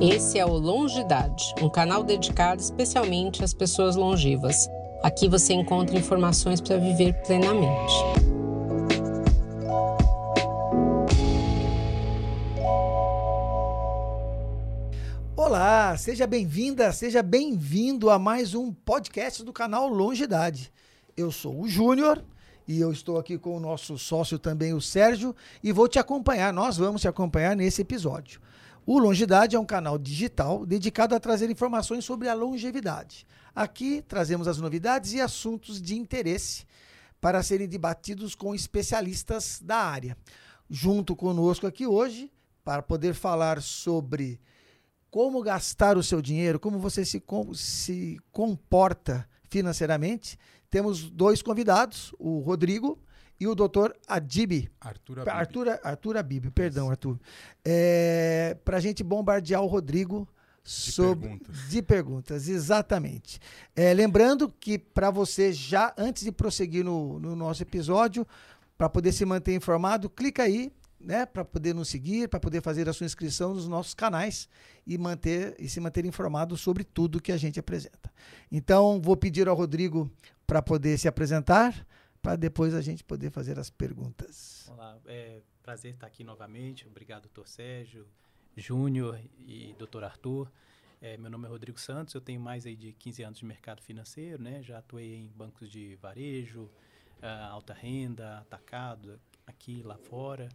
Esse é o Longidade, um canal dedicado especialmente às pessoas longevas. Aqui você encontra informações para viver plenamente. Olá, seja bem-vinda, seja bem-vindo a mais um podcast do canal Longidade. Eu sou o Júnior e eu estou aqui com o nosso sócio também, o Sérgio, e vou te acompanhar, nós vamos te acompanhar nesse episódio. O Longidade é um canal digital dedicado a trazer informações sobre a longevidade. Aqui trazemos as novidades e assuntos de interesse para serem debatidos com especialistas da área. Junto conosco aqui hoje, para poder falar sobre como gastar o seu dinheiro, como você se, se comporta financeiramente, temos dois convidados, o Rodrigo e o doutor Adib. Arthur Abib. Arthur, Arthur Abib, perdão, Arthur. É, Para a gente bombardear o Rodrigo sobre, de perguntas. De perguntas, exatamente. É, lembrando que para você já, antes de prosseguir no, no nosso episódio, para poder se manter informado, clica aí, né, para poder nos seguir, para poder fazer a sua inscrição nos nossos canais e manter e se manter informado sobre tudo que a gente apresenta. Então, vou pedir ao Rodrigo para poder se apresentar, para depois a gente poder fazer as perguntas. Olá, é prazer estar aqui novamente. Obrigado, doutor Sérgio, Júnior e doutor Arthur. É, meu nome é Rodrigo Santos, eu tenho mais aí de 15 anos de mercado financeiro, né? Já atuei em bancos de varejo, uh, alta renda, atacado, aqui lá fora.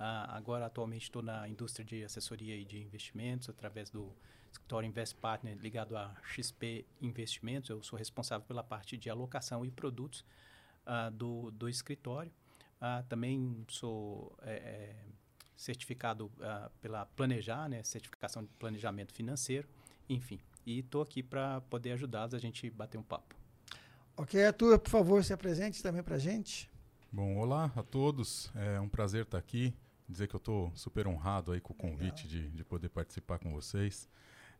Uh, agora, atualmente, estou na indústria de assessoria e de investimentos através do escritório Invest Partner ligado a XP Investimentos. Eu sou responsável pela parte de alocação e produtos uh, do, do escritório. Uh, também sou é, é, certificado uh, pela Planejar, né, certificação de planejamento financeiro, enfim. E estou aqui para poder ajudá-los a gente bater um papo. Ok, Arthur, por favor, se apresente também para a gente. Bom, olá a todos. É um prazer estar aqui. Dizer que eu estou super honrado aí com o convite de, de poder participar com vocês.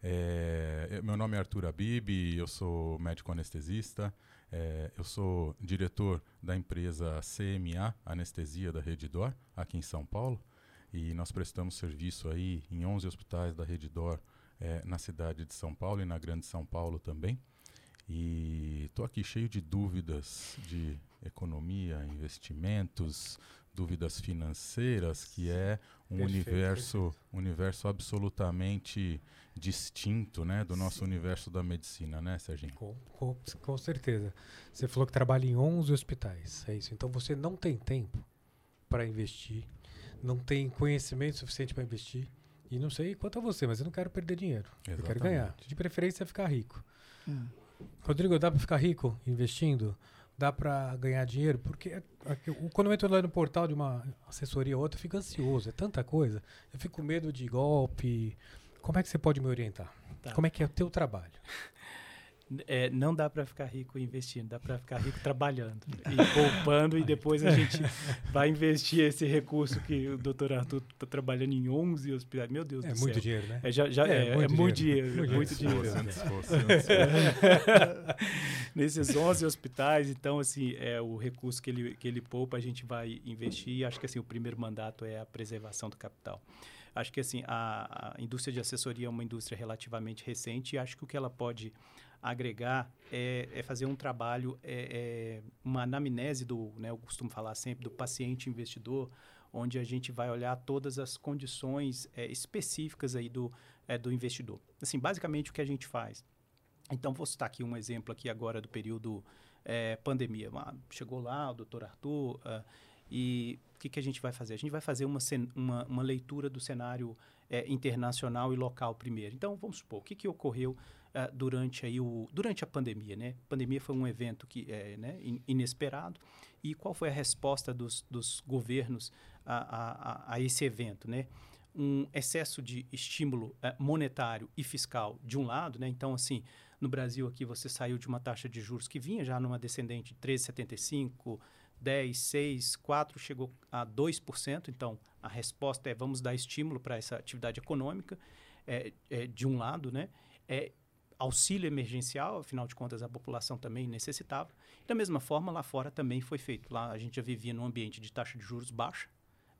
É, meu nome é Arthur Abib, eu sou médico anestesista, é, eu sou diretor da empresa CMA Anestesia da Rede Dor, aqui em São Paulo, e nós prestamos serviço aí em 11 hospitais da Rede Dor é, na cidade de São Paulo e na Grande São Paulo também. E estou aqui cheio de dúvidas de economia, investimentos, dúvidas financeiras, que é um perfeito, universo, perfeito. universo absolutamente distinto, né, do nosso Sim. universo da medicina, né, Serginho? Com, com, com, certeza. Você falou que trabalha em 11 hospitais, é isso. Então você não tem tempo para investir, não tem conhecimento suficiente para investir. E não sei quanto a você, mas eu não quero perder dinheiro. Exatamente. Eu quero ganhar. De preferência, ficar rico. Hum. Rodrigo, dá para ficar rico investindo? Dá para ganhar dinheiro? Porque quando eu entro lá no portal de uma assessoria ou outra, eu fico ansioso, é tanta coisa. Eu fico com medo de golpe. Como é que você pode me orientar? Tá. Como é que é o teu trabalho? É, não dá para ficar rico investindo, dá para ficar rico trabalhando e poupando e depois a gente vai investir esse recurso que o doutor Arthur está trabalhando em 11 hospitais. Meu Deus é do céu. É muito dinheiro, né? É, já, já é, é, muito, é muito dinheiro. dinheiro. Muito dinheiro. Nesses 11 hospitais, então, assim, é o recurso que ele, que ele poupa, a gente vai investir e acho que assim, o primeiro mandato é a preservação do capital. Acho que assim, a, a indústria de assessoria é uma indústria relativamente recente e acho que o que ela pode agregar é, é fazer um trabalho, é, é uma anamnese do, né, eu costumo falar sempre, do paciente investidor, onde a gente vai olhar todas as condições é, específicas aí do, é, do investidor. Assim, basicamente o que a gente faz. Então, vou citar aqui um exemplo aqui agora do período é, pandemia. Ah, chegou lá o doutor Arthur uh, e o que, que a gente vai fazer? A gente vai fazer uma, uma, uma leitura do cenário é, internacional e local primeiro. Então, vamos supor, o que, que ocorreu uh, durante, aí o, durante a pandemia. Né? A pandemia foi um evento que, é, né, inesperado. E qual foi a resposta dos, dos governos a, a, a, esse evento? Né? Um excesso de estímulo uh, monetário e fiscal de um lado. Né? Então, assim, no Brasil aqui você saiu de uma taxa de juros que vinha já numa descendente de 13,75%, 10, 6, 4, chegou a 2%. Então, a resposta é vamos dar estímulo para essa atividade econômica, é, de um lado, né? Auxílio emergencial, afinal de contas a população também necessitava. Da mesma forma, lá fora também foi feito. Lá a gente já vivia num ambiente de taxa de juros baixa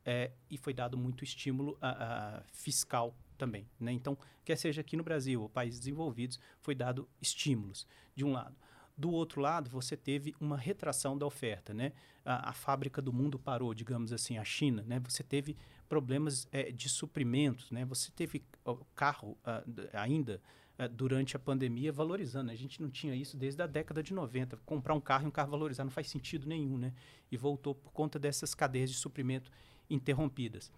é, e foi dado muito estímulo a, a fiscal também. Né? Então, quer seja aqui no Brasil ou países desenvolvidos, foi dado estímulos, de um lado. Do outro lado, você teve uma retração da oferta, né? A, a fábrica do mundo parou, digamos assim, a China, né? Você teve problemas é, de suprimentos, né? Você teve o carro uh, ainda uh, durante a pandemia valorizando. A gente não tinha isso desde a década de 90. Comprar um carro e um carro valorizar não faz sentido nenhum, né? E voltou por conta dessas cadeias de suprimento interrompidas.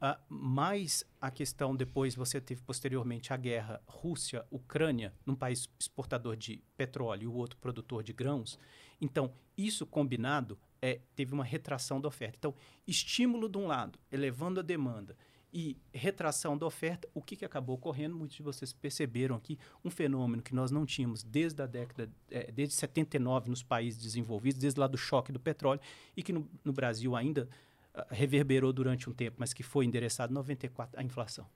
Uh, mais a questão depois você teve posteriormente a guerra Rússia-Ucrânia, num país exportador de petróleo e o outro produtor de grãos. Então, isso combinado é, teve uma retração da oferta. Então, estímulo de um lado, elevando a demanda, e retração da oferta, o que, que acabou ocorrendo? Muitos de vocês perceberam aqui um fenômeno que nós não tínhamos desde a década, é, desde 79 nos países desenvolvidos, desde lá do choque do petróleo, e que no, no Brasil ainda uh, reverberou durante um tempo, mas que foi endereçado em 94, a inflação.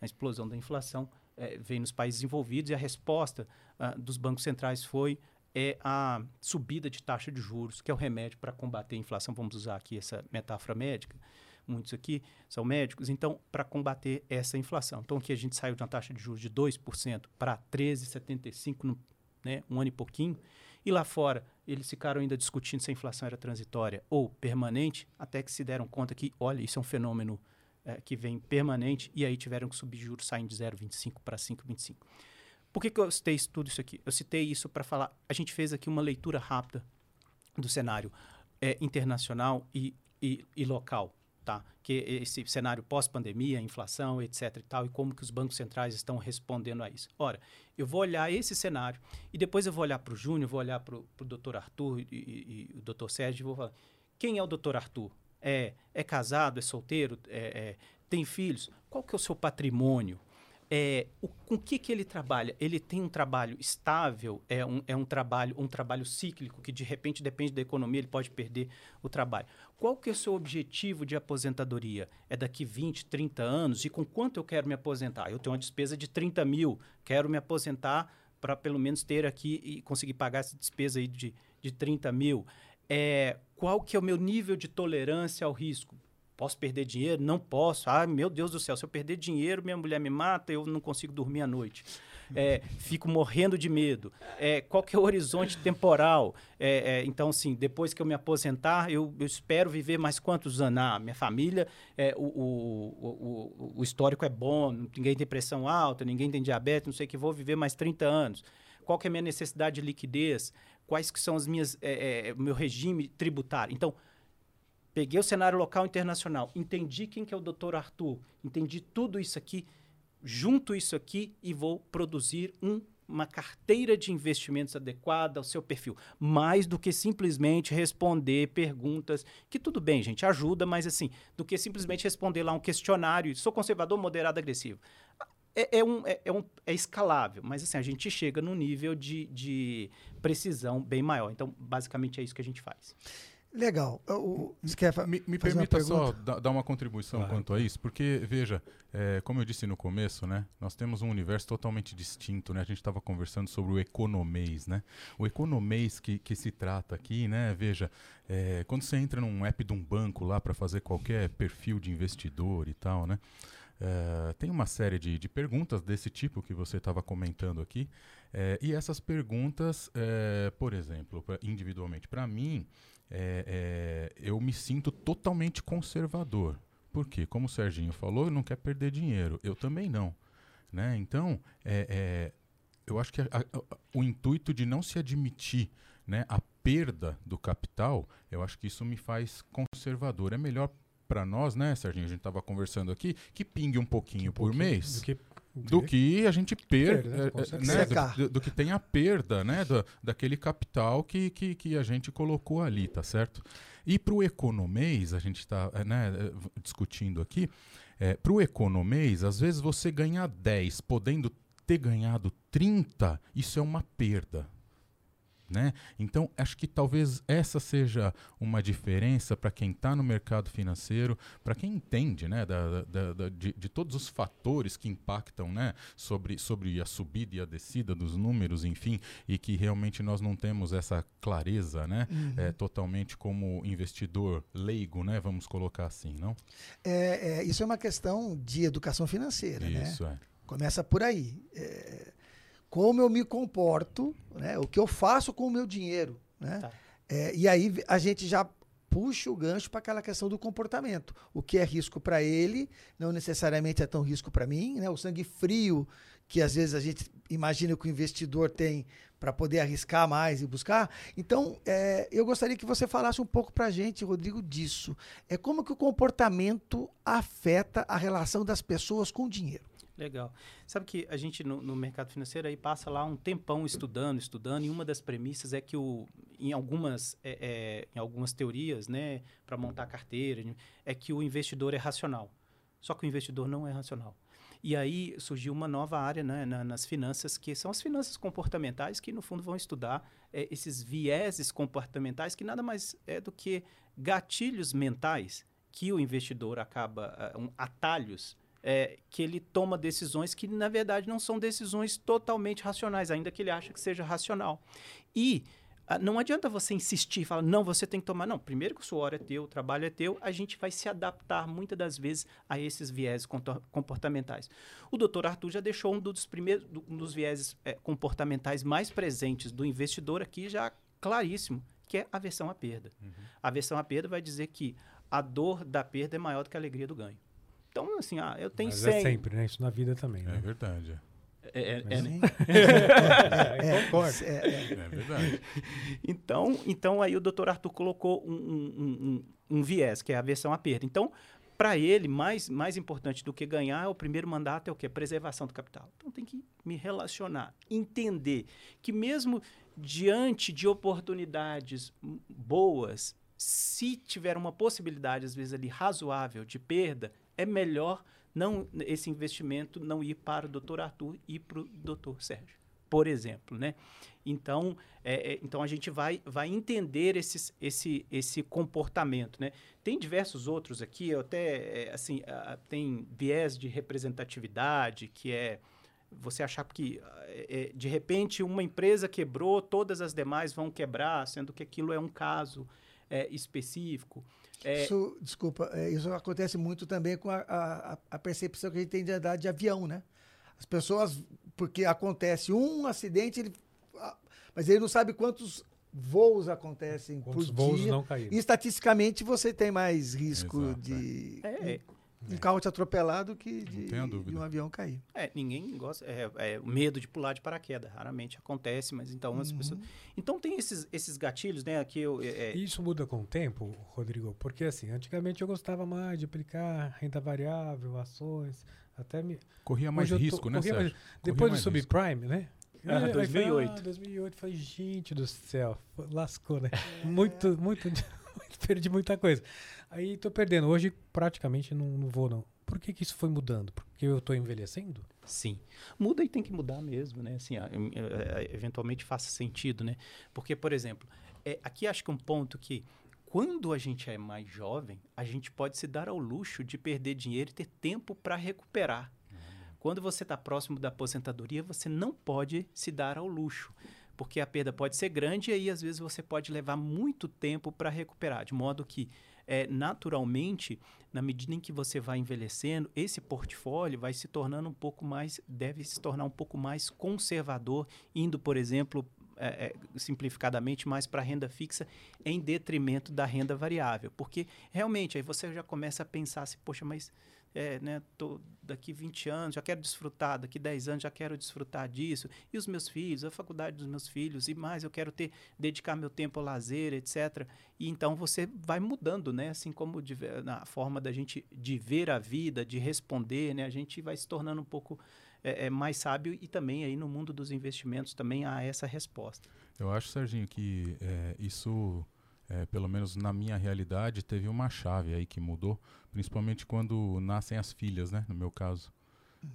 A explosão da inflação é, nos países desenvolvidos e a resposta uh, dos bancos centrais foi é a subida de taxa de juros, que é o remédio para combater a inflação. Vamos usar aqui essa metáfora médica muitos aqui são médicos, então, para combater essa inflação. Então, aqui a gente saiu de uma taxa de juros de 2% para 13,75%, né, um ano e pouquinho, e lá fora eles ficaram ainda discutindo se a inflação era transitória ou permanente, até que se deram conta que, olha, isso é um fenômeno é, que vem permanente, e aí tiveram que subir juros saindo de 0,25 para 5,25. Por que, que eu citei tudo isso aqui? Eu citei isso para falar, a gente fez aqui uma leitura rápida do cenário é, internacional e, e, e local tá? Que esse cenário pós-pandemia, inflação, etc e tal, e como que os bancos centrais estão respondendo a isso. Ora, eu vou olhar esse cenário e depois eu vou olhar para o Júnior, vou olhar para o doutor Arthur e, e, e o doutor Sérgio e vou falar, quem é o doutor Arthur? É, é casado, é solteiro, é, é, tem filhos? Qual que é o seu patrimônio? É, o, com que, que ele trabalha? Ele tem um trabalho estável, é um, é um trabalho um trabalho cíclico que de repente depende da economia, ele pode perder o trabalho. Qual que é o seu objetivo de aposentadoria? É daqui 20, 30 anos? E com quanto eu quero me aposentar? Eu tenho uma despesa de 30 mil, quero me aposentar para pelo menos ter aqui e conseguir pagar essa despesa aí de, de 30 mil. É, qual que é o meu nível de tolerância ao risco? Posso perder dinheiro? Não posso. Ah, meu Deus do céu, se eu perder dinheiro, minha mulher me mata, eu não consigo dormir à noite. É, fico morrendo de medo. É, qual que é o horizonte temporal? É, é então, assim, depois que eu me aposentar, eu, eu espero viver mais quantos anos? Ah, minha família, é, o, o, o, o, histórico é bom, ninguém tem pressão alta, ninguém tem diabetes, não sei o que, vou viver mais 30 anos. Qual que é a minha necessidade de liquidez? Quais que são as minhas, é, meu regime tributário? Então, peguei o cenário local internacional, entendi quem que é o Dr. Arthur, entendi tudo isso aqui, junto isso aqui e vou produzir um, uma carteira de investimentos adequada ao seu perfil, mais do que simplesmente responder perguntas, que tudo bem, gente, ajuda, mas assim, do que simplesmente responder lá um questionário, sou conservador, moderado, agressivo. É, é, um, é, é, um, é escalável, mas assim, a gente chega num nível de, de precisão bem maior. Então, basicamente é isso que a gente faz. Legal. O, quer me, me permita só dar uma contribuição claro. quanto a isso, porque, veja, é, como eu disse no começo, né, nós temos um universo totalmente distinto. Né? A gente estava conversando sobre o economês. Né? O economês que, que se trata aqui, né, veja, é, quando você entra num app de um banco lá para fazer qualquer perfil de investidor e tal, né, é, tem uma série de, de perguntas desse tipo que você estava comentando aqui. É, e essas perguntas, é, por exemplo, pra, individualmente, para mim é, é, eu me sinto totalmente conservador. Porque, como o Serginho falou, não quer perder dinheiro. Eu também não. Né? Então, é, é eu acho que a, a, o intuito de não se admitir né, a perda do capital, eu acho que isso me faz conservador. É melhor para nós, né, Serginho? A gente estava conversando aqui, que pingue um pouquinho um por mês. Do que do que a gente perda, né? É, né? Do, do, que tem a perda, né? Do, daquele capital que, que, que a gente colocou ali, tá certo? E para o economês, a gente está é, né, é, discutindo aqui, é, para o economês, às vezes você ganhar 10, podendo ter ganhado 30, isso é uma perda. Né? Então, acho que talvez essa seja uma diferença para quem está no mercado financeiro, para quem entende né, da, da, da, de, de, todos os fatores que impactam né, sobre, sobre a subida e a descida dos números, enfim, e que realmente nós não temos essa clareza né, uhum. é, totalmente como investidor leigo, né, vamos colocar assim, não? É, é isso é uma questão de educação financeira. Isso, né? é. Começa por aí. É, como eu me comporto, né? o que eu faço com o meu dinheiro. Né? Tá. É, e aí a gente já puxa o gancho para aquela questão do comportamento. O que é risco para ele, não necessariamente é tão risco para mim. Né? O sangue frio, que às vezes a gente imagina que o investidor tem para poder arriscar mais e buscar. Então, é, eu gostaria que você falasse um pouco para a gente, Rodrigo, disso. É como que o comportamento afeta a relação das pessoas com o dinheiro. Legal. Sabe que a gente no, no, mercado financeiro aí passa lá um tempão estudando, estudando, e uma das premissas é que o, em, algumas, é, é, em algumas teorias, né, para montar carteira, é que o investidor é racional. Só que o investidor não é racional. E aí surgiu uma nova área né, na, nas finanças, que são as finanças comportamentais, que no fundo vão estudar é, esses vieses comportamentais, que nada mais é do que gatilhos mentais que o investidor acaba, uh, um, atalhos é, que ele toma decisões que, na verdade, não são decisões totalmente racionais, ainda que ele ache que seja racional. E ah, não adianta você insistir e falar, não, você tem que tomar. Não, primeiro que o suor é teu, o trabalho é teu, a gente vai se adaptar muitas das vezes a esses viéses comportamentais. O doutor Arthur já deixou um dos primeiros, um dos viéses é, comportamentais mais presentes do investidor aqui já claríssimo, que é a aversão à perda. Uhum. A aversão à perda vai dizer que a dor da perda é maior do que a alegria do ganho. Então, assim, ah, eu tenho Mas 100. é sempre, né? Isso na vida também, né? É verdade. É, é, é, né? é, é, verdade. Então, então aí o doutor Arthur colocou um, um, um, um viés, que é a versão à perda. Então, para ele, mais, mais importante do que ganhar, é o primeiro mandato é o quê? Preservação do capital. Então, tem que me relacionar, entender que mesmo diante de oportunidades boas, se tiver uma possibilidade, às vezes ali razoável de perda, é melhor não esse investimento não ir para o doutor Arthur e para o doutor Sérgio, por exemplo, né? Então, é, é, então a gente vai, vai entender esses, esse, esse comportamento, né? Tem diversos outros aqui, até é, assim tem viés de representatividade que é você achar que é, de repente uma empresa quebrou, todas as demais vão quebrar, sendo que aquilo é um caso é, específico. É... Isso, desculpa, é, isso acontece muito também com a, a, a, percepção que a gente tem de andar de avião, né? As pessoas, porque acontece um acidente, ele, mas ele não sabe quantos voos acontecem quantos por voos dia. Não caíram. E estatisticamente você tem mais risco Exato, de. É. é um é. carro te atropelar do que de, de, um avião cair. É, ninguém gosta. É, é, medo de pular de paraquedas. Raramente acontece, mas então uhum. as pessoas. Então tem esses, esses gatilhos, né? Aqui eu, é, é, Isso muda com o tempo, Rodrigo? Porque assim, antigamente eu gostava mais de aplicar renda variável, ações, até me. Corria mais risco, tô, né? Mais, depois do subprime, né? Ah, 2008. Ah, 2008. Falei, gente do céu, lascou, né? Muito, muito. Perdi muita coisa. Aí tô perdendo. Hoje praticamente não, não vou, não. Por que, que isso foi mudando? Porque eu estou envelhecendo? Sim. Muda e tem que mudar mesmo, né? Assim, eventualmente faça sentido, né? Porque, por exemplo, é, aqui acho que um ponto que quando a gente é mais jovem, a gente pode se dar ao luxo de perder dinheiro e ter tempo para recuperar. Uhum. Quando você está próximo da aposentadoria, você não pode se dar ao luxo porque a perda pode ser grande e aí às vezes você pode levar muito tempo para recuperar, de modo que é, naturalmente, na medida em que você vai envelhecendo, esse portfólio vai se tornando um pouco mais, deve se tornar um pouco mais conservador, indo, por exemplo, é, é, simplificadamente mais para renda fixa em detrimento da renda variável. Porque realmente aí você já começa a pensar assim, poxa, mas é, né, tô daqui 20 anos, já quero desfrutar, daqui 10 anos já quero desfrutar disso, e os meus filhos, a faculdade dos meus filhos, e mais, eu quero ter, dedicar meu tempo ao lazer, etc. E então você vai mudando, né, assim como de, na forma da gente de ver a vida, de responder, né, a gente vai se tornando um pouco é, é, mais sábio e também aí no mundo dos investimentos também há essa resposta. Eu acho, Serginho, que é, isso é, pelo menos na minha realidade, teve uma chave aí que mudou, principalmente quando nascem as filhas, né? No meu caso.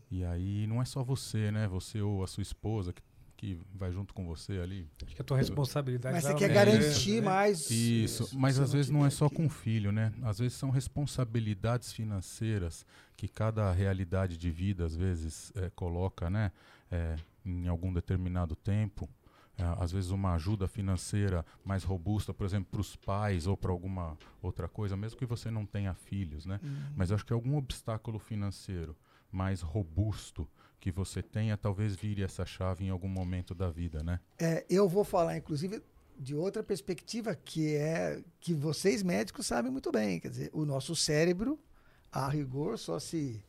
E aí não é só você, né? Você ou a sua esposa que, que vai junto com você ali. Acho que a tua responsabilidade Mas você quer aumentando, garantir né? mais. Isso, se mas às vezes não é só aqui. com o filho, né? Às vezes são responsabilidades financeiras que cada realidade de vida, às vezes, eh, coloca, né? eh, em algum determinado tempo. Eh, às vezes uma ajuda financeira mais robusta, por exemplo, para os pais ou para alguma outra coisa, mesmo que você não tenha filhos, né? Uhum. Mas acho que algum obstáculo financeiro mais robusto que você tenha, talvez vire essa chave em algum momento da vida, né? É, eu vou falar, inclusive, de outra perspectiva que é que vocês médicos sabem muito bem. Quer dizer, o nosso cérebro, a rigor, só se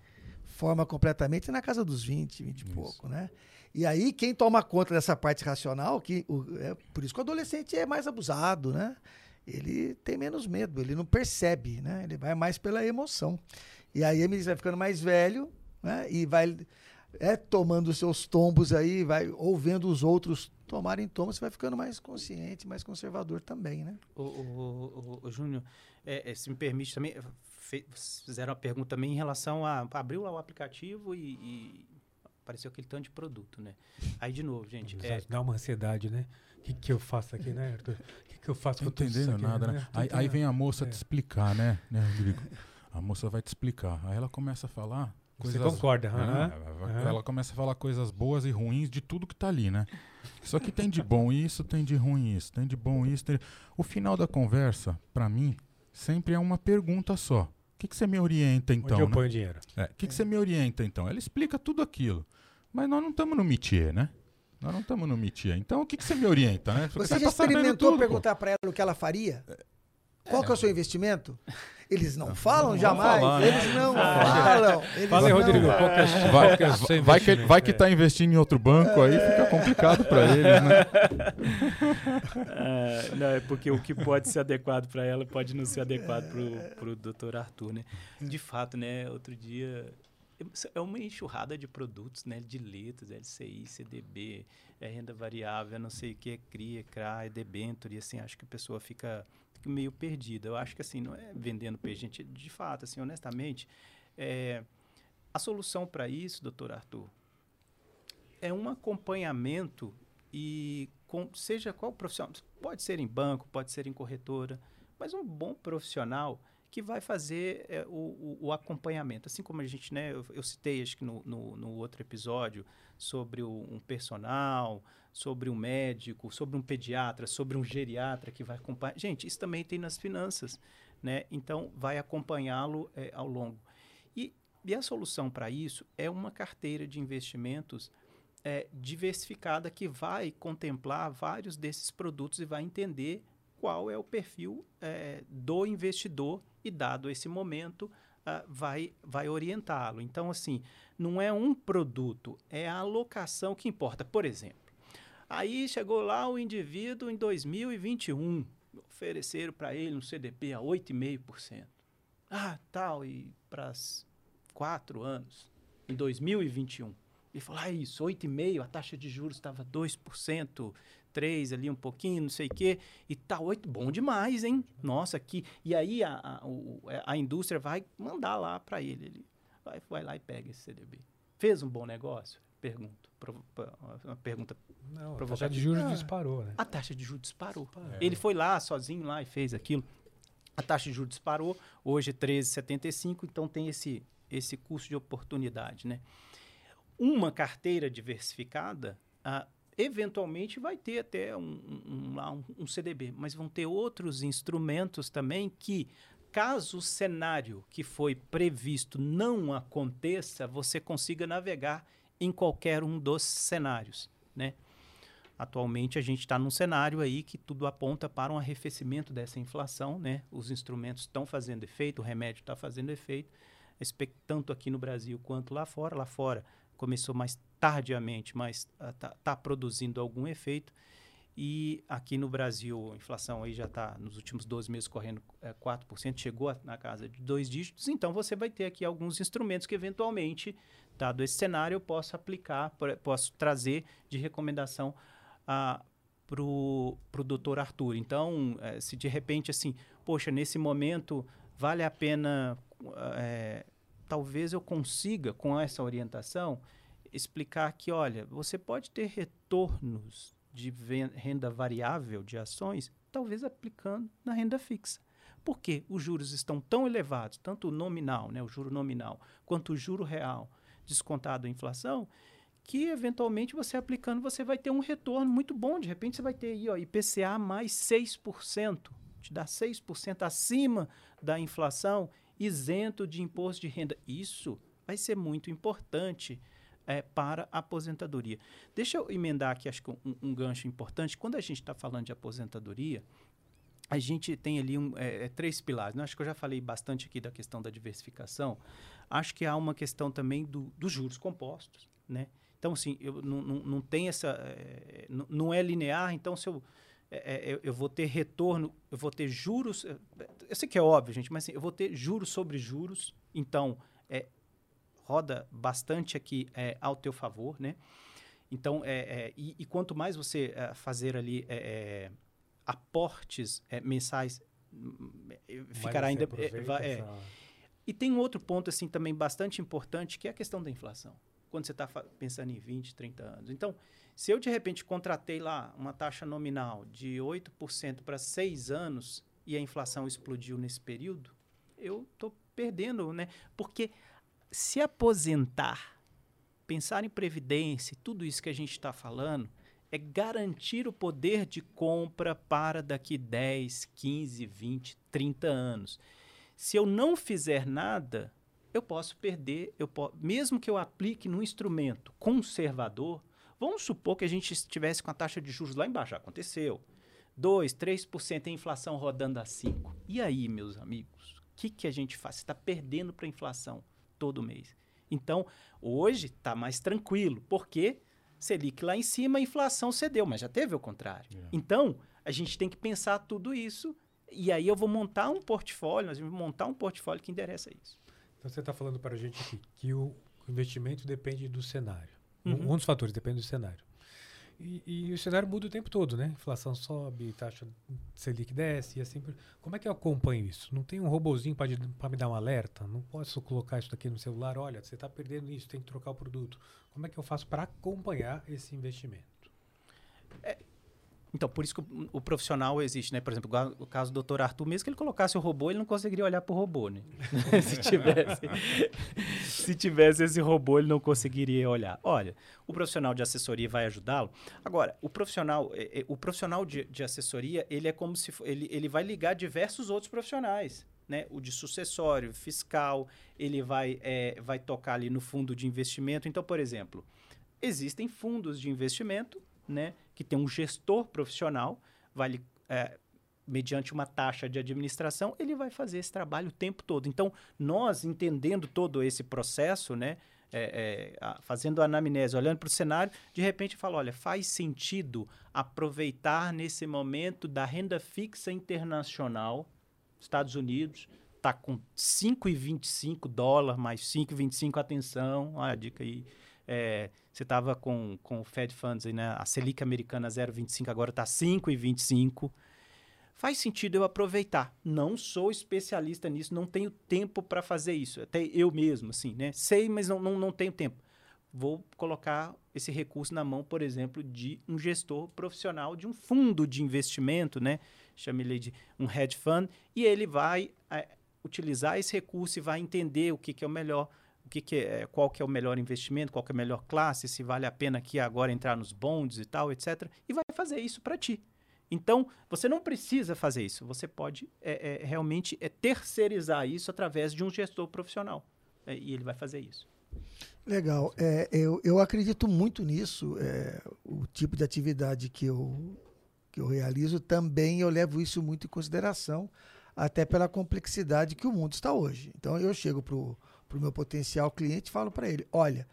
forma completamente na casa dos 20, 20 e pouco, né? E aí, quem toma conta dessa parte racional, que o- é por isso que o adolescente é mais abusado, né? Ele tem menos medo, ele não percebe, né? Ele vai mais pela emoção. E aí, ele vai ficando mais velho, né? E vai é tomando seus tombos aí, vai ou vendo os outros tomarem tombos, você vai ficando mais consciente, mais conservador também, né? O, o, o, o Júnior, é, é, se me permite também, fe- fizeram uma pergunta também em relação a. Abriu lá o aplicativo e, e apareceu aquele tanto de produto, né? Aí, de novo, gente. É, Dá uma ansiedade, né? O que, que eu faço aqui, né, Arthur? O que, que eu faço Não com tudo isso entendendo aqui, nada, né? Tô Aí, aí vem a moça É. te explicar, né, né, Rodrigo? A moça vai te explicar. Aí ela começa a falar Você coisas... concorda, É, aham, ela- começa a falar coisas boas e ruins de tudo que tá ali, né? Isso aqui tem de bom isso, tem de ruim isso, tem de bom isso. Tem... O final da conversa, pra mim, sempre é uma pergunta só. O que, que você me orienta então? Onde eu né? ponho dinheiro? É, o que, que você me orienta então? Ela explica tudo aquilo. Mas nós não estamos no métier, né? Nós não estamos no métier. Então o que, que você me orienta, né? Você já tá sabendo experimentou tudo, perguntar para ela o que ela faria? Qual que é o seu investimento? Eles não falam não jamais. falar, né? Eles não falam. Eles Fala aí, não Rodrigo, falam. qual que é, qual Vai, que é o seu vai que, vai que É. tá investindo em outro banco, aí fica complicado para eles, né? Ah, não, é porque o que pode ser adequado para ela pode não ser adequado para o doutor Arthur, né? De fato, né? Outro dia é uma enxurrada de produtos, né? De letras, LCI, CDB, é renda variável, é não sei o que, é CRI, é CRA, é debenture, e assim, acho que a pessoa fica, fica meio perdida. Eu acho que assim, não é vendendo peixe, gente, de fato, assim, honestamente, é, a solução para isso, doutor Arthur, é um acompanhamento e com, seja qual profissional, pode ser em banco, pode ser em corretora, mas um bom profissional que vai fazer é, o, o, acompanhamento. Assim como a gente, né, eu, eu citei acho que no, no, no outro episódio sobre o, um personal, sobre um médico, sobre um pediatra, sobre um geriatra que vai acompanhar. Gente, isso também tem nas finanças, né? Então vai acompanhá-lo é, ao longo. E, e a solução para isso é uma carteira de investimentos é, diversificada que vai contemplar vários desses produtos e vai entender qual é o perfil é, do investidor e, dado esse momento, ah, vai, vai orientá-lo. Então, assim, não é um produto, é a alocação que importa. Por exemplo, aí chegou lá o indivíduo em 2021, ofereceram para ele um CDB a 8,5%. Ah, tal, e para quatro anos, em 2021. Ele falou, ah, isso, 8,5%, a taxa de juros estava 2%, 3 ali um pouquinho, não sei o quê, e tá 8, bom demais, hein? Nossa, aqui. E aí a, a, a indústria vai mandar lá para ele. Ele vai, vai lá e pega esse CDB. Fez um bom negócio? Pergunto. Uma pergunta. Não, a taxa de juros Ah. disparou, né? A taxa de juros disparou. É. Ele foi lá sozinho lá e fez aquilo. A taxa de juros disparou, hoje 13,75, então tem esse, esse custo de oportunidade, né? Uma carteira diversificada, ah, eventualmente vai ter até um, um- um, CDB, mas vão ter outros instrumentos também que, caso o cenário que foi previsto não aconteça, você consiga navegar em qualquer um dos cenários, né? Atualmente a gente está num cenário aí que tudo aponta para um arrefecimento dessa inflação, né? Os instrumentos estão fazendo efeito, o remédio está fazendo efeito, tanto aqui no Brasil quanto lá fora. Lá fora começou mais tardiamente, mas está produzindo algum efeito. E aqui no Brasil, a inflação aí já está nos últimos 12 meses correndo é, 4%, chegou a- na casa de dois dígitos. Então você vai ter aqui alguns instrumentos que eventualmente, dado esse cenário, eu posso aplicar, posso trazer de recomendação para o doutor Arthur. Então, eh, se de repente, assim, poxa, nesse momento vale a pena, eh, talvez eu consiga, com essa orientação, explicar que, olha, você pode ter retornos de renda variável de ações, talvez aplicando na renda fixa. Por quê? Os juros estão tão elevados, tanto o nominal, né, o juro nominal, quanto o juro real, descontado a inflação, que eventualmente você aplicando, você vai ter um retorno muito bom. De repente você vai ter aí, ó, IPCA mais 6%, te dá 6% acima da inflação, isento de imposto de renda. Isso vai ser muito importante é, para a aposentadoria. Deixa eu emendar aqui, acho que um, um gancho importante. Quando a gente está falando de aposentadoria, a gente tem ali um, é, é, três pilares. Né? Acho que eu já falei bastante aqui da questão da diversificação. Acho que há uma questão também do, dos juros compostos. Né? Então, assim, eu não, não, não tem essa. É, não, não é linear, então se eu. É, é eu, vou ter retorno, eu vou ter juros. Eu sei que é óbvio, gente, mas assim, eu vou ter juros sobre juros. Então, é, roda bastante aqui é, ao teu favor, né? Então, é, é e, e, quanto mais você é, fazer ali aportes mensais, ficará ainda... E tem um outro ponto, assim, também bastante importante, que é a questão da inflação. Quando você está pensando em 20, 30 anos. Então, se eu, de repente, contratei lá uma taxa nominal de 8% para 6 anos e a inflação explodiu nesse período, eu estou perdendo, né? Porque se aposentar, pensar em previdência, tudo isso que a gente está falando, é garantir o poder de compra para daqui 10, 15, 20, 30 anos. Se eu não fizer nada, eu posso perder, eu posso, mesmo que eu aplique num instrumento conservador, vamos supor que a gente estivesse com a taxa de juros lá embaixo, já aconteceu. 2, 3% a inflação rodando a 5. E aí, meus amigos, o que, que a gente faz? Você está perdendo para a inflação todo mês. Então, hoje está mais tranquilo, porque Selic lá em cima, a inflação cedeu, mas já teve o contrário. Yeah. É. Então, a gente tem que pensar tudo isso, e aí eu vou montar um portfólio, nós vamos montar um portfólio que endereça isso. Então, você está falando para a gente aqui que o investimento depende do cenário. Uhum. Um dos fatores depende do cenário. E, e, o cenário muda o tempo todo, né? Inflação sobe, taxa Selic desce e assim. Como é que eu acompanho isso? Não tem um robozinho para me dar um alerta? Não posso colocar isso aqui no celular? Olha, você está perdendo isso, tem que trocar o produto. Como é que eu faço para acompanhar esse investimento? É, então, por isso que o, o, profissional existe, né? Por exemplo, o caso do Dr. Arthur, mesmo que ele colocasse o robô, ele não conseguiria olhar para o robô, né? se tivesse se tivesse esse robô, ele não conseguiria olhar. Olha, o profissional de assessoria vai ajudá-lo. Agora, o profissional, é, é, o profissional de, de assessoria, ele é como se ele, ele vai ligar diversos outros profissionais. Né, o de sucessório, fiscal, ele vai, é, vai tocar ali no fundo de investimento. Então, por exemplo, existem fundos de investimento né, que tem um gestor profissional, vai é, mediante uma taxa de administração, ele vai fazer esse trabalho o tempo todo. Então, nós entendendo todo esse processo, né, é, é, fazendo a anamnese, olhando para o cenário, de repente fala, olha, faz sentido aproveitar nesse momento da renda fixa internacional, Estados Unidos, está com 5,25 dólar mais 5,25, atenção, olha a dica aí, é, você estava com, com o Fed Funds, né? a Selic americana 0,25, agora está 5,25. Faz sentido eu aproveitar. Não sou especialista nisso, não tenho tempo para fazer isso. Até eu mesmo, assim, né? Sei, mas não, não, não tenho tempo. Vou colocar esse recurso na mão, por exemplo, de um gestor profissional de um fundo de investimento, né? Chame-lhe de um hedge fund, e ele vai é, utilizar esse recurso e vai entender o que, que é o melhor que, que é, qual que é o melhor investimento, qual que é a melhor classe, se vale a pena aqui agora entrar nos bonds e tal, etc. E vai fazer isso para ti. Então, você não precisa fazer isso. Você pode é, é, realmente é, terceirizar isso através de um gestor profissional. É, e ele vai fazer isso. Legal. É, eu, eu acredito muito nisso. É, o tipo de atividade que eu, que eu realizo também eu levo isso muito em consideração, até pela complexidade que o mundo está hoje. Então, eu chego para o para o meu potencial cliente, falo para ele: olha,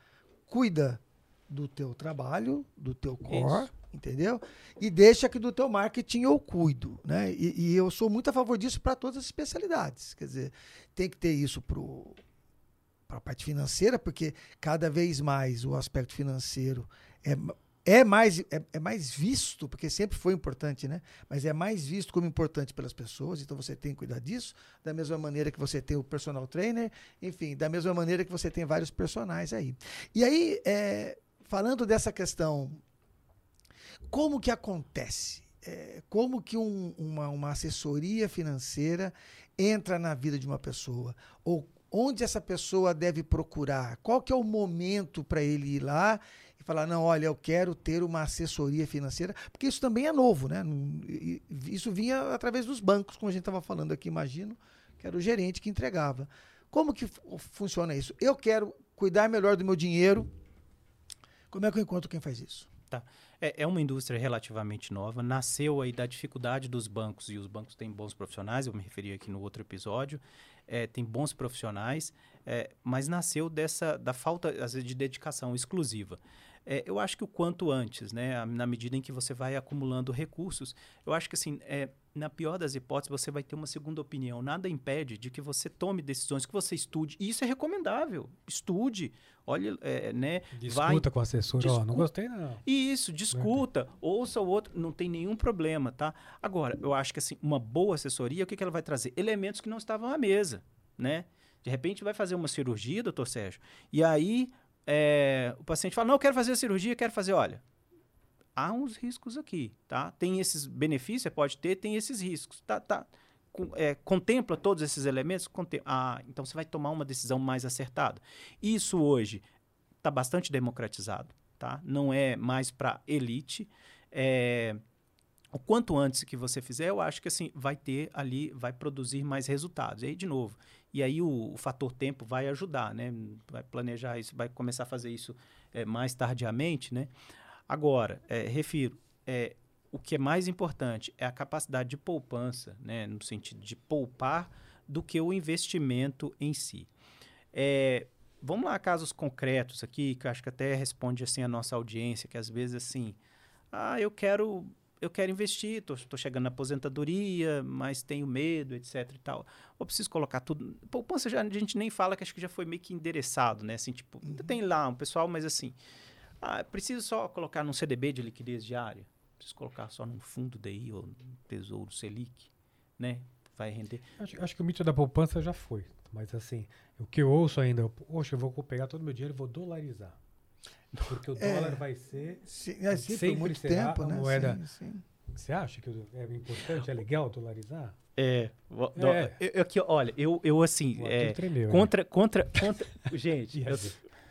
cuida do teu trabalho, do teu core, Isso. entendeu? E deixa que do teu marketing eu cuido, né? E, e eu sou muito a favor disso para todas as especialidades. Quer dizer, tem que ter isso para a parte financeira, porque cada vez mais o aspecto financeiro é é mais, é, é, mais visto, porque sempre foi importante, né? Mas é mais visto como importante pelas pessoas, então você tem que cuidar disso, da mesma maneira que você tem o personal trainer, enfim, da mesma maneira que você tem vários personagens aí. E aí, é, falando dessa questão, como que acontece? É, como que um, uma, uma assessoria financeira entra na vida de uma pessoa? Ou onde essa pessoa deve procurar? Qual que é o momento para ele ir lá e falar, não, olha, eu quero ter uma assessoria financeira, porque isso também é novo, né? Isso vinha através dos bancos, como a gente estava falando aqui, imagino, que era o gerente que entregava. Como que funciona isso? Eu quero cuidar melhor do meu dinheiro. Como é que eu encontro quem faz isso? Tá. É, é, uma indústria relativamente nova, nasceu aí da dificuldade dos bancos, e os bancos têm bons profissionais, eu me referi aqui no outro episódio, é, tem bons profissionais, é, mas nasceu dessa da falta, às vezes, de dedicação exclusiva. É, eu acho que o quanto antes, né, na medida em que você vai acumulando recursos, eu acho que assim, é, na pior das hipóteses, você vai ter uma segunda opinião. Nada impede de que você tome decisões, que você estude. E isso é recomendável. Estude, olhe, é, né? Discuta vai, com o assessor, discu... não gostei não. Isso, discuta, ouça o outro, não tem nenhum problema, tá? Agora, eu acho que assim, uma boa assessoria, o que, que ela vai trazer? Elementos que não estavam à mesa, né? De repente vai fazer uma cirurgia, doutor Sérgio, e aí é, o paciente fala, não, eu quero fazer a cirurgia, quero fazer, olha, há uns riscos aqui, tá? Tem esses benefícios, pode ter, tem esses riscos, tá? tá é, contempla todos esses elementos? Ah, então você vai tomar uma decisão mais acertada. Isso hoje está bastante democratizado, tá? Não é mais para elite. É, o quanto antes que você fizer, eu acho que assim vai ter ali, vai produzir mais resultados. E aí, de novo, e aí o, o, fator tempo vai ajudar, né? Vai planejar isso, vai começar a fazer isso é, mais tardiamente, né? Agora, é, refiro, é, o que é mais importante é a capacidade de poupança, né? No sentido de poupar do que o investimento em si. É, vamos lá, casos concretos aqui, que eu acho que até responde assim a nossa audiência, que às vezes assim, ah, eu quero eu quero investir, estou chegando na aposentadoria, mas tenho medo, etc e tal. Ou preciso colocar tudo. Poupança já, a gente nem fala que acho que já foi meio que endereçado, né? Assim, tipo, uhum. tem lá um pessoal, mas assim, ah, preciso só colocar num CDB de liquidez diária? Preciso colocar só num fundo DI ou num tesouro Selic, né? Vai render. Acho, acho que o mito da poupança já foi. Mas assim, o que eu ouço ainda, poxa, eu vou pegar todo o meu dinheiro e vou dolarizar. Porque o é, dólar vai ser. Sim, é, sim, sempre muito tempo, né? Moeda. Sim, sim. Você acha que é importante, é legal dolarizar? É, é. Eu, eu, aqui, olha, eu, eu assim, é, tremeu, contra, né? contra, contra, gente, eu,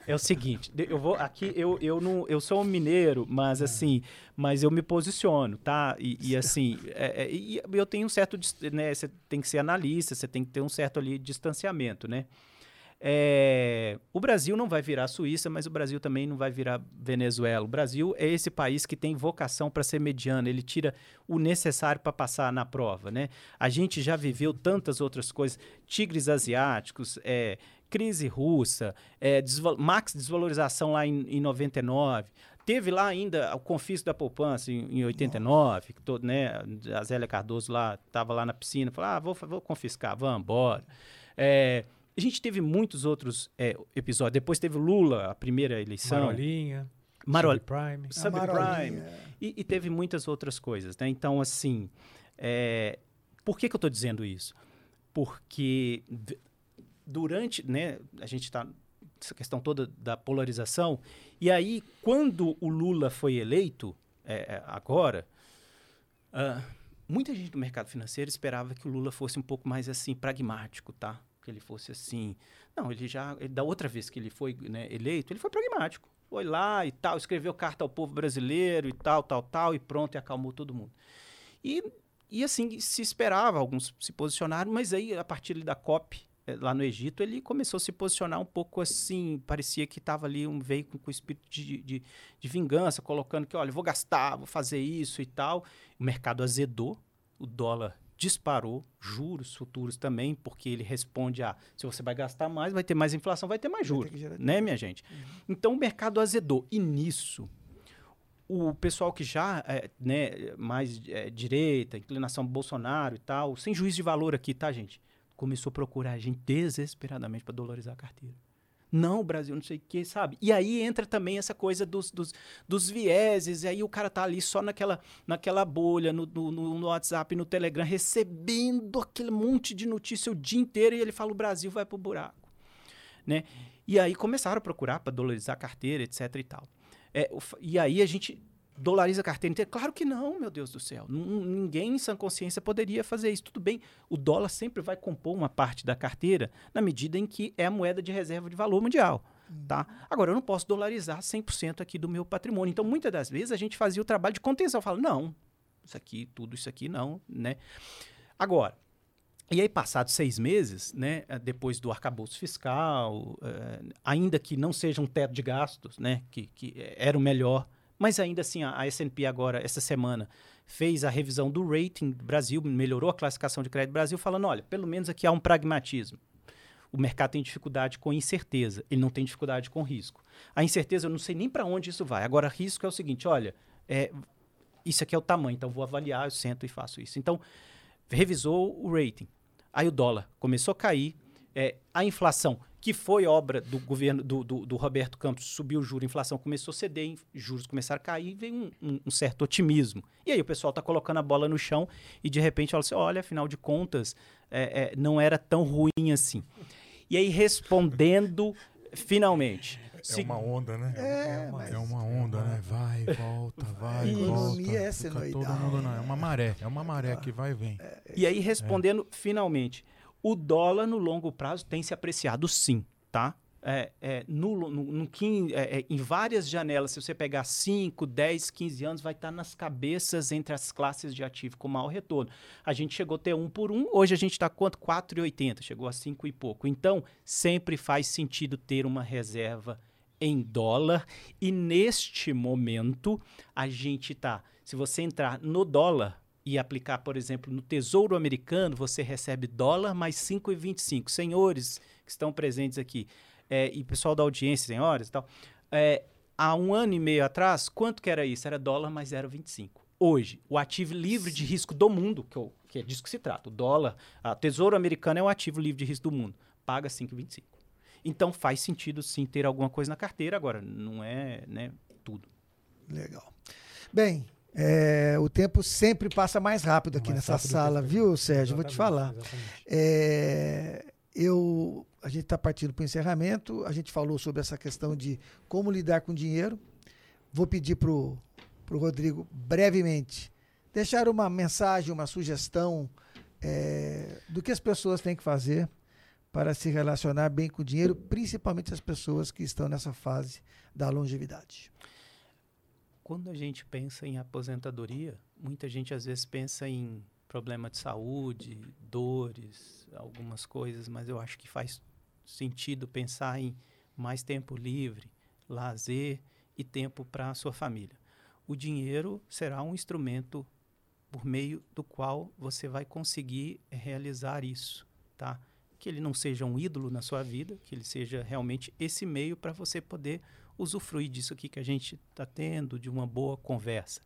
é o seguinte, eu vou aqui, eu, eu não, eu sou um mineiro, mas ah. assim, mas eu me posiciono, tá? E, e assim, é, é, e eu tenho um certo, né? Você tem que ser analista, você tem que ter um certo ali distanciamento, né? É, o Brasil não vai virar Suíça, mas o Brasil também não vai virar Venezuela. O Brasil é esse país que tem vocação para ser mediano, ele tira o necessário para passar na prova. Né? A gente já viveu tantas outras coisas, tigres asiáticos, é, crise russa, é, desval max desvalorização lá em, em 99. Teve lá ainda o confisco da poupança em, em 89, que todo, né, a Zélia Cardoso lá estava lá na piscina, falou: ah, vou, vou confiscar, vamos embora. É, a gente teve muitos outros é, episódios. Depois teve Lula, a primeira eleição. Marolinha. Marol Subprime. Subprime. E, e, teve muitas outras coisas. Né? Então, assim, é, por que, que eu estou dizendo isso? Porque durante, né, a gente está essa questão toda da polarização, e aí, quando o Lula foi eleito, é, é agora, uh, muita gente do mercado financeiro esperava que o Lula fosse um pouco mais assim pragmático, tá? que ele fosse assim. Não, ele já, ele, da outra vez que ele foi né, eleito, ele foi pragmático. Foi lá e tal, escreveu carta ao povo brasileiro e tal, tal, tal, e pronto, e acalmou todo mundo. E, e assim, se esperava, alguns se posicionaram, mas aí, a partir da COP, lá no Egito, ele começou a se posicionar um pouco assim, parecia que estava ali um veio com, espírito de, de, de, vingança, colocando que, olha, vou gastar, vou fazer isso e tal. O mercado azedou, o dólar disparou, juros futuros também, porque ele responde a se você vai gastar mais, vai ter mais inflação, vai ter mais juros, né, minha gente? Uhum. Então o mercado azedou. E nisso, o pessoal que já é né, mais é, direita, inclinação Bolsonaro e tal, sem juízo de valor aqui, tá, gente? Começou a procurar a gente desesperadamente para dolarizar a carteira. Não, Brasil, não sei o que, sabe? E aí entra também essa coisa dos, dos, dos vieses, e aí o cara tá ali só naquela, naquela bolha, no, no, no WhatsApp, no Telegram, recebendo aquele monte de notícia o dia inteiro, e ele fala: o Brasil vai pro buraco. Né? E aí começaram a procurar para dolarizar a carteira, etc e tal. É, e aí a gente dolariza a carteira inteira? Claro que não, meu Deus do céu. Ninguém em sã consciência poderia fazer isso. Tudo bem, o dólar sempre vai compor uma parte da carteira na medida em que é a moeda de reserva de valor mundial. Tá? Agora, eu não posso dolarizar 100% aqui do meu patrimônio. Então, muitas das vezes, a gente fazia o trabalho de contenção. Eu falo, não, isso aqui, tudo isso aqui, não. Né? Agora, e aí, passados seis meses, né, depois do arcabouço fiscal, uh, ainda que não seja um teto de gastos, né, que, que era o melhor mas ainda assim, a, S&P agora, essa semana, fez a revisão do rating do Brasil, melhorou a classificação de crédito do Brasil, falando, olha, pelo menos aqui há um pragmatismo. O mercado tem dificuldade com incerteza, ele não tem dificuldade com risco. A incerteza, eu não sei nem para onde isso vai. Agora, risco é o seguinte, olha, é, isso aqui é o tamanho, então vou avaliar, eu sento e faço isso. Então, revisou o rating. Aí o dólar começou a cair, é, a inflação que foi obra do governo do, do, do, Roberto Campos, subiu o juro, a inflação começou a ceder, juros começaram a cair, veio um, um, um certo otimismo. E aí o pessoal está colocando a bola no chão e de repente fala assim: olha, afinal de contas, é, é, não era tão ruim assim. E aí respondendo, finalmente. É uma onda, né? É, é, uma, é uma onda, né? Vai, volta, vai, a volta. é senoidal. Todo mundo não. É uma maré, é uma maré que vai e vem. E aí respondendo, finalmente. O dólar no longo prazo tem se apreciado sim, tá? É, é, no, no, no é, é, em várias janelas, se você pegar 5, 10, 15 anos, vai estar nas cabeças entre as classes de ativo com maior retorno. A gente chegou a ter um por um, hoje a gente está quanto? 4,80, chegou a 5 e pouco. Então, sempre faz sentido ter uma reserva em dólar e neste momento a gente está, se você entrar no dólar, e aplicar, por exemplo, no Tesouro Americano, você recebe dólar mais 5,25. Senhores que estão presentes aqui, é, e pessoal da audiência, senhoras e tal, é, há um ano e meio atrás, quanto que era isso? Era dólar mais 0,25. Hoje, o ativo livre de risco do mundo, que, eu, que é disso que se trata, o dólar, o Tesouro Americano é o ativo livre de risco do mundo, paga 5,25. Então faz sentido sim ter alguma coisa na carteira, agora não é né, tudo. Legal. Bem, é, o tempo sempre passa mais rápido aqui mais nessa rápido sala, viu, Sérgio? Vou te falar. É, eu, a gente está partindo para o encerramento. A gente falou sobre essa questão de como lidar com dinheiro. Vou pedir para o Rodrigo, brevemente, deixar uma mensagem, uma sugestão é, do que as pessoas têm que fazer para se relacionar bem com o dinheiro, principalmente as pessoas que estão nessa fase da longevidade. Quando a gente pensa em aposentadoria, muita gente às vezes pensa em problema de saúde, dores, algumas coisas, mas eu acho que faz sentido pensar em mais tempo livre, lazer e tempo para a sua família. O dinheiro será um instrumento por meio do qual você vai conseguir realizar isso, tá? Que ele não seja um ídolo na sua vida, que ele seja realmente esse meio para você poder usufruir disso aqui que a gente está tendo, de uma boa conversa.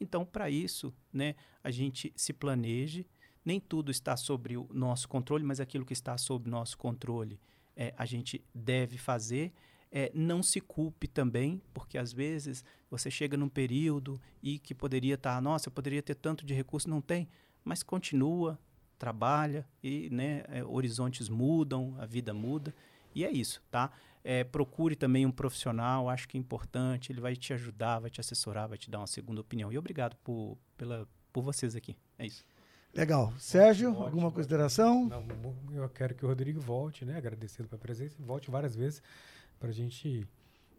Então, para isso, né, a gente se planeje. Nem tudo está sobre o nosso controle, mas aquilo que está sob nosso controle é, a gente deve fazer. É, não se culpe também, porque às vezes você chega num período e que poderia estar, tá, nossa, eu poderia ter tanto de recurso, não tem, mas continua, trabalha e né, é, horizontes mudam, a vida muda e é isso, tá? É, procure também um profissional, acho que é importante, ele vai te ajudar, vai te assessorar, vai te dar uma segunda opinião. E obrigado por, pela, por vocês aqui. É isso. Legal. Sérgio, ótimo, alguma ótimo. consideração? Não, eu quero que o Rodrigo volte, né? Agradecendo pela presença, volte várias vezes para a gente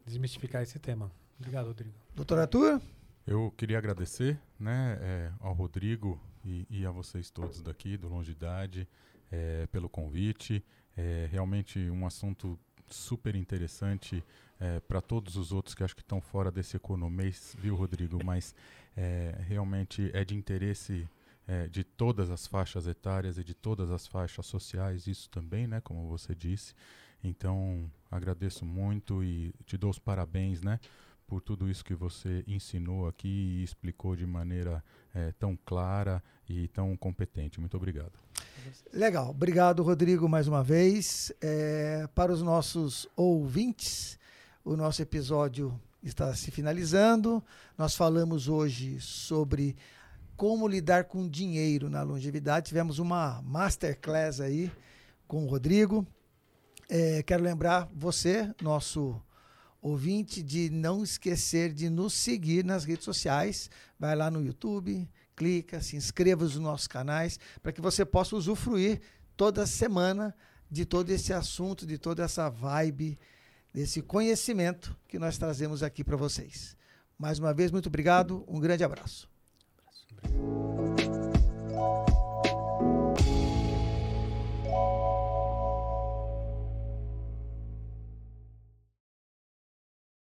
desmistificar esse tema. Obrigado, Rodrigo. Doutor Arthur? Eu queria agradecer né, é, ao Rodrigo e, e, a vocês todos daqui do Longidade é, pelo convite. É realmente um assunto super interessante é, para todos os outros que acho que estão fora desse economês, viu, Rodrigo? Mas é, realmente é de interesse é, de todas as faixas etárias e de todas as faixas sociais, isso também, né? Como você disse. Então, agradeço muito e te dou os parabéns, né? Por tudo isso que você ensinou aqui e explicou de maneira é, tão clara e tão competente. Muito obrigado. Legal. Obrigado, Rodrigo, mais uma vez. É, para os nossos ouvintes, o nosso episódio está se finalizando. Nós falamos hoje sobre como lidar com dinheiro na longevidade. Tivemos uma masterclass aí com o Rodrigo. É, quero lembrar você, nosso ouvinte, de não esquecer de nos seguir nas redes sociais. Vai lá no YouTube, clica, se inscreva nos nossos canais, para que você possa usufruir toda semana de todo esse assunto, de toda essa vibe, desse conhecimento que nós trazemos aqui para vocês. Mais uma vez, muito obrigado, um grande abraço. abraço.